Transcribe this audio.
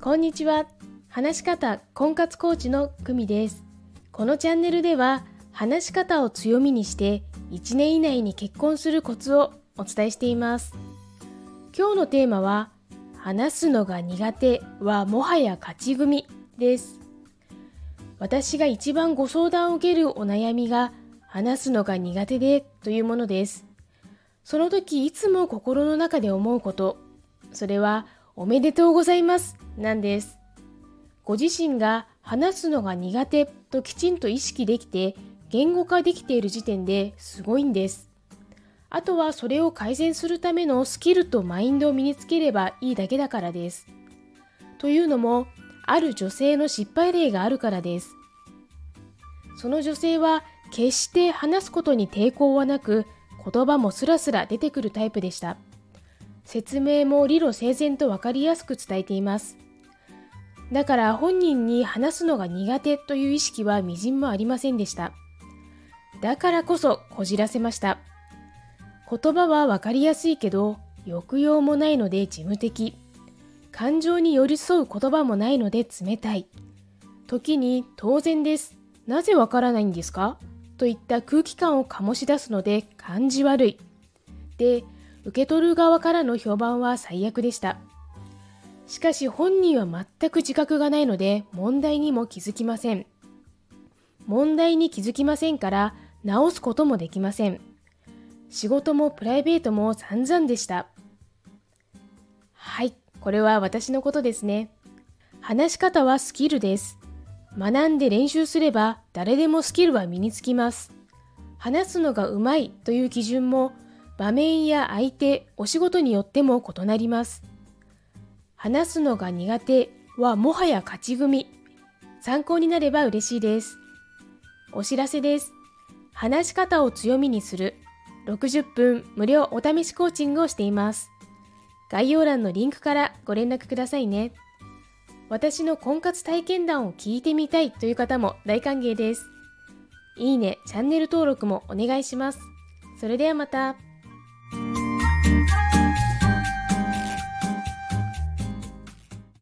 こんにちは。話し方婚活コーチの久美です。このチャンネルでは話し方を強みにして1年以内に結婚するコツをお伝えしています。今日のテーマは話すのが苦手はもはや勝ち組です。私が一番ご相談を受けるお悩みが話すのが苦手でというものです。その時いつも心の中で思うこと、それはおめでとうございますなんです。ご自身が話すのが苦手ときちんと意識できて言語化できている時点ですごいんです。あとはそれを改善するためのスキルとマインドを身につければいいだけだからです。というのも、ある女性の失敗例があるからです。その女性は決して話すことに抵抗はなく、言葉もスラスラ出てくるタイプでした。説明も理路整然と分かりやすく伝えています。だから本人に話すのが苦手という意識はみじんもありませんでした。だからこそこじらせました。言葉は分かりやすいけど、抑揚もないので事務的。感情に寄り添う言葉もないので冷たい。時に当然です。なぜわからないんですか？といった空気感を醸し出すので感じ悪い。で、受け取る側からの評判は最悪でした。しかし本人は全く自覚がないので問題にも気づきません。問題に気づきませんから直すこともできません。仕事もプライベートも散々でした。はい、これは私のことですね。話し方はスキルです。学んで練習すれば誰でもスキルは身につきます。話すのがうまいという基準も場面や相手、お仕事によっても異なります。話すのが苦手はもはや勝ち組。参考になれば嬉しいです。お知らせです。話し方を強みにする60分無料お試しコーチングをしています。概要欄のリンクからご連絡くださいね。私の婚活体験談を聞いてみたいという方も大歓迎です。いいね、チャンネル登録もお願いします。それではまた。